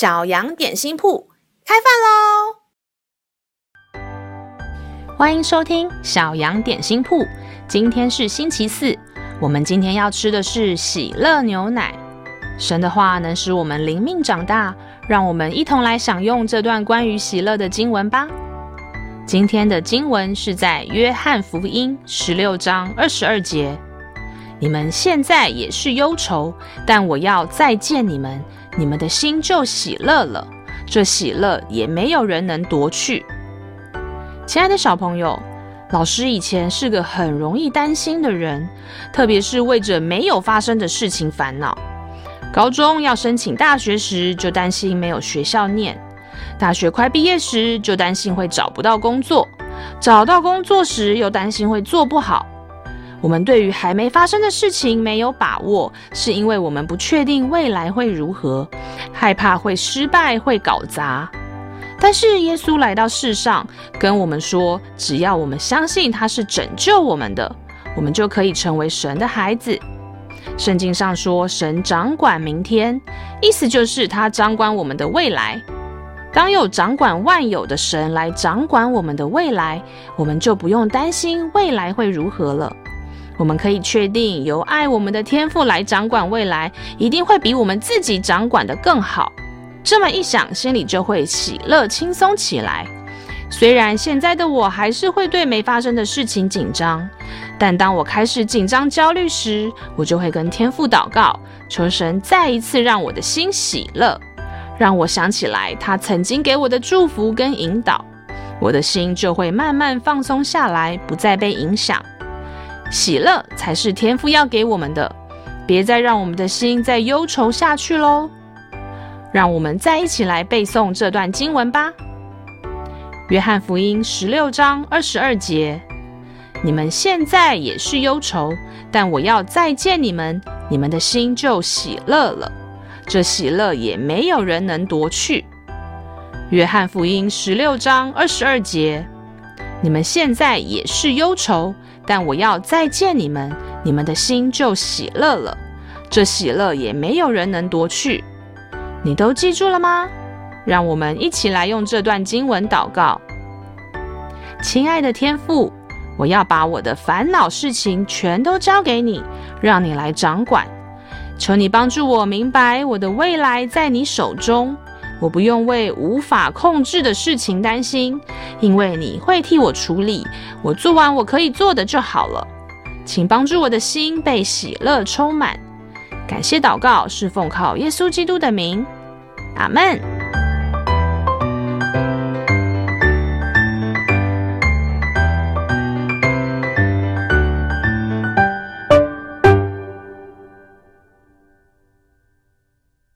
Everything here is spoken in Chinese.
小羊点心铺开饭喽！欢迎收听小羊点心铺。今天是星期四，我们今天要吃的是喜乐牛奶。神的话能使我们灵命长大，让我们一同来享用这段关于喜乐的经文吧。今天的经文是在约翰福音十六章二十二节。你们现在也是忧愁，但我要再见你们，你们的心就喜乐了。这喜乐也没有人能夺去。亲爱的小朋友，老师以前是个很容易担心的人，特别是为着没有发生的事情烦恼。高中要申请大学时，就担心没有学校念；大学快毕业时，就担心会找不到工作；找到工作时，又担心会做不好。我们对于还没发生的事情没有把握，是因为我们不确定未来会如何，害怕会失败、会搞砸。但是耶稣来到世上，跟我们说，只要我们相信他是拯救我们的，我们就可以成为神的孩子。圣经上说，神掌管明天，意思就是他掌管我们的未来。当有掌管万有的神来掌管我们的未来，我们就不用担心未来会如何了。我们可以确定，由爱我们的天父来掌管未来，一定会比我们自己掌管得更好。这么一想，心里就会喜乐轻松起来。虽然现在的我还是会对没发生的事情紧张，但当我开始紧张焦虑时，我就会跟天父祷告，求神再一次让我的心喜乐，让我想起来他曾经给我的祝福跟引导，我的心就会慢慢放松下来，不再被影响。喜乐才是天父要给我们的，别再让我们的心再忧愁下去喽。让我们再一起来背诵这段经文吧。约翰福音十六章二十二节：你们现在也是忧愁，但我要再见你们，你们的心就喜乐了。这喜乐也没有人能夺去。约翰福音十六章二十二节：你们现在也是忧愁。但我要再见你们，你们的心就喜乐了。这喜乐也没有人能夺去。你都记住了吗？让我们一起来用这段经文祷告。亲爱的天父，我要把我的烦恼事情全都交给你，让你来掌管。求你帮助我明白，我的未来在你手中。我不用为无法控制的事情担心，因为你会替我处理。我做完我可以做的就好了。请帮助我的心被喜乐充满。感谢祷告，是奉靠耶稣基督的名。阿门。